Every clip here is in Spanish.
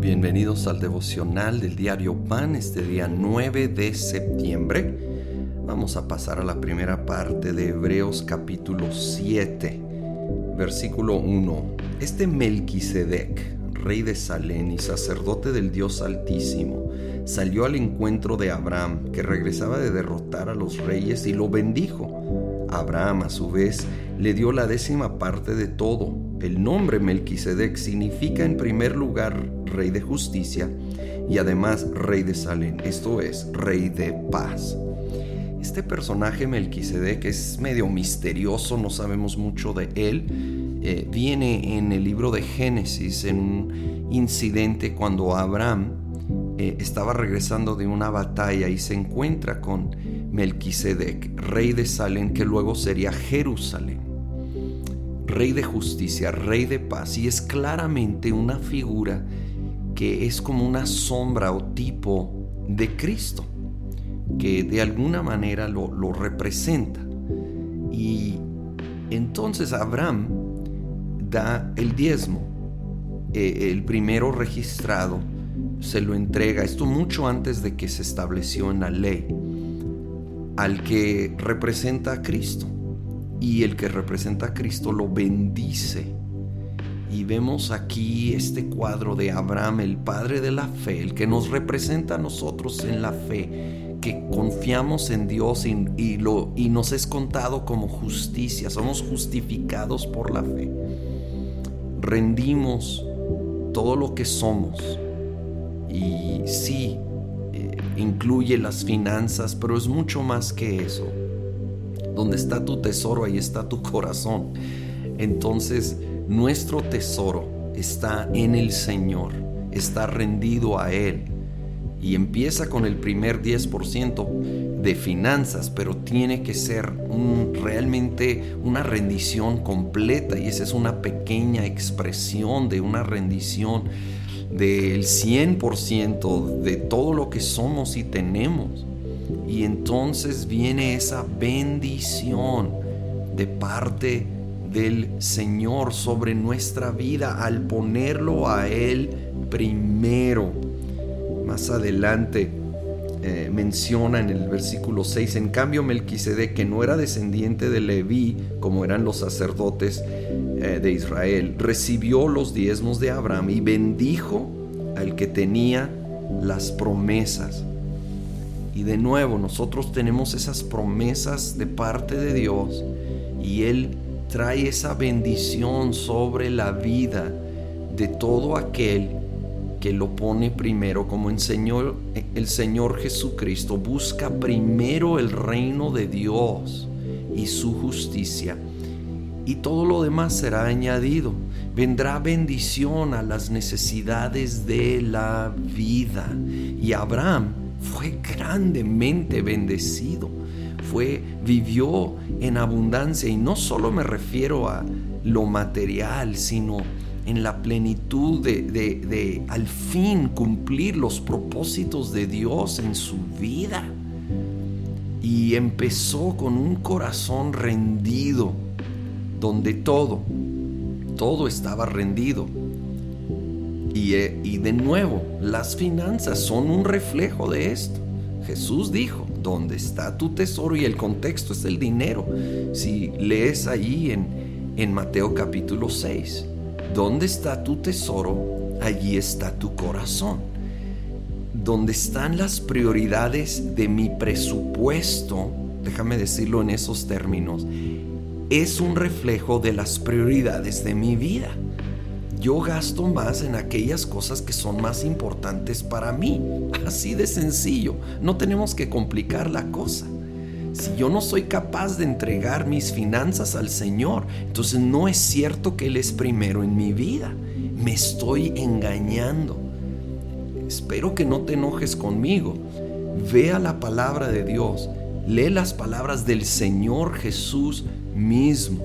Bienvenidos al devocional del diario Pan este día 9 de septiembre. Vamos a pasar a la primera parte de Hebreos capítulo 7, versículo 1. Este Melquisedec, rey de Salén y sacerdote del Dios Altísimo, salió al encuentro de Abraham, que regresaba de derrotar a los reyes, y lo bendijo. Abraham, a su vez, le dio la décima parte de todo. El nombre Melquisedec significa en primer lugar rey de justicia y además rey de Salén, esto es, rey de paz. Este personaje Melquisedec es medio misterioso, no sabemos mucho de él. Eh, viene en el libro de Génesis en un incidente cuando Abraham eh, estaba regresando de una batalla y se encuentra con Melquisedec, rey de Salem, que luego sería Jerusalén. Rey de justicia, rey de paz, y es claramente una figura que es como una sombra o tipo de Cristo, que de alguna manera lo, representa. Y entonces Abraham da el diezmo, eh, el primero registrado, se lo entrega, esto mucho antes de que se estableció en la ley, al que representa a Cristo. Y el que representa a Cristo lo bendice. Y vemos aquí este cuadro de Abraham, el padre de la fe, el que nos representa a nosotros en la fe, que confiamos en Dios y, lo, y nos es contado como justicia, somos justificados por la fe. Rendimos todo lo que somos y sí, incluye las finanzas, pero es mucho más que eso. Donde está tu tesoro, ahí está tu corazón. Entonces, nuestro tesoro está en el Señor, está rendido a Él. Y empieza con el primer 10% de finanzas, pero tiene que ser realmente una rendición completa y esa es una pequeña expresión de una rendición del 100% de todo lo que somos y tenemos. Y entonces viene esa bendición de parte del Señor sobre nuestra vida al ponerlo a Él primero. Más adelante eh, menciona en el versículo 6, en cambio Melquisedec, que no era descendiente de Leví, como eran los sacerdotes de Israel, recibió los diezmos de Abraham y bendijo al que tenía las promesas. Y de nuevo, nosotros tenemos esas promesas de parte de Dios y Él trae esa bendición sobre la vida de todo aquel que lo pone primero, como enseñó el Señor Jesucristo, busca primero el reino de Dios y su justicia, y todo lo demás será añadido. Vendrá bendición a las necesidades de la vida. Y Abraham fue grandemente bendecido. Fue vivió en abundancia y no solo me refiero a lo material, sino en la plenitud de, al fin cumplir los propósitos de Dios en su vida. Y empezó con un corazón rendido, donde todo, todo estaba rendido. Y, eh, y de nuevo, las finanzas son un reflejo de esto. Jesús dijo, ¿dónde está tu tesoro? Y el contexto es el dinero. Si lees allí en, en Mateo capítulo 6. Donde está tu tesoro, allí está tu corazón. Donde están las prioridades de mi presupuesto, déjame decirlo en esos términos, es un reflejo de las prioridades de mi vida. Yo gasto más en aquellas cosas que son más importantes para mí. Así de sencillo. No tenemos que complicar la cosa. Si yo no soy capaz de entregar mis finanzas al Señor, entonces no es cierto que Él es primero en mi vida. Me estoy engañando. Espero que no te enojes conmigo. Vea la palabra de Dios. Lee las palabras del Señor Jesús mismo.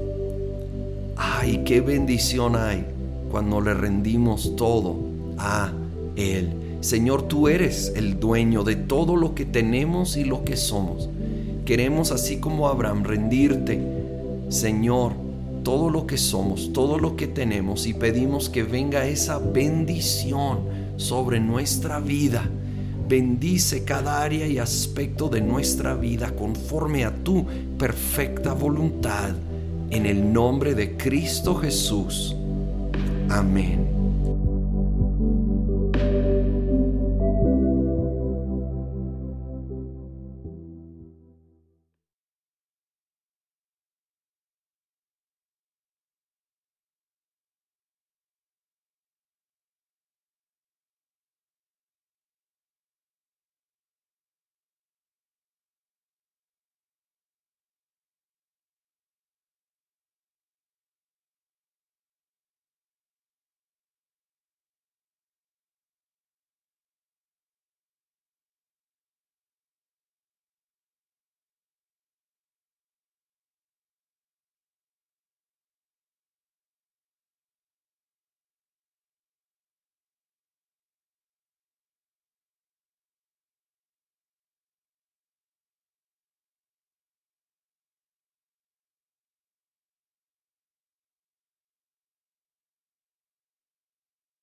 Ay, qué bendición hay cuando le rendimos todo a Él. Señor, tú eres el dueño de todo lo que tenemos y lo que somos. Queremos, así como Abraham, rendirte, Señor, todo lo que somos, todo lo que tenemos y pedimos que venga esa bendición sobre nuestra vida. Bendice cada área y aspecto de nuestra vida conforme a tu perfecta voluntad. En el nombre de Cristo Jesús. Amén.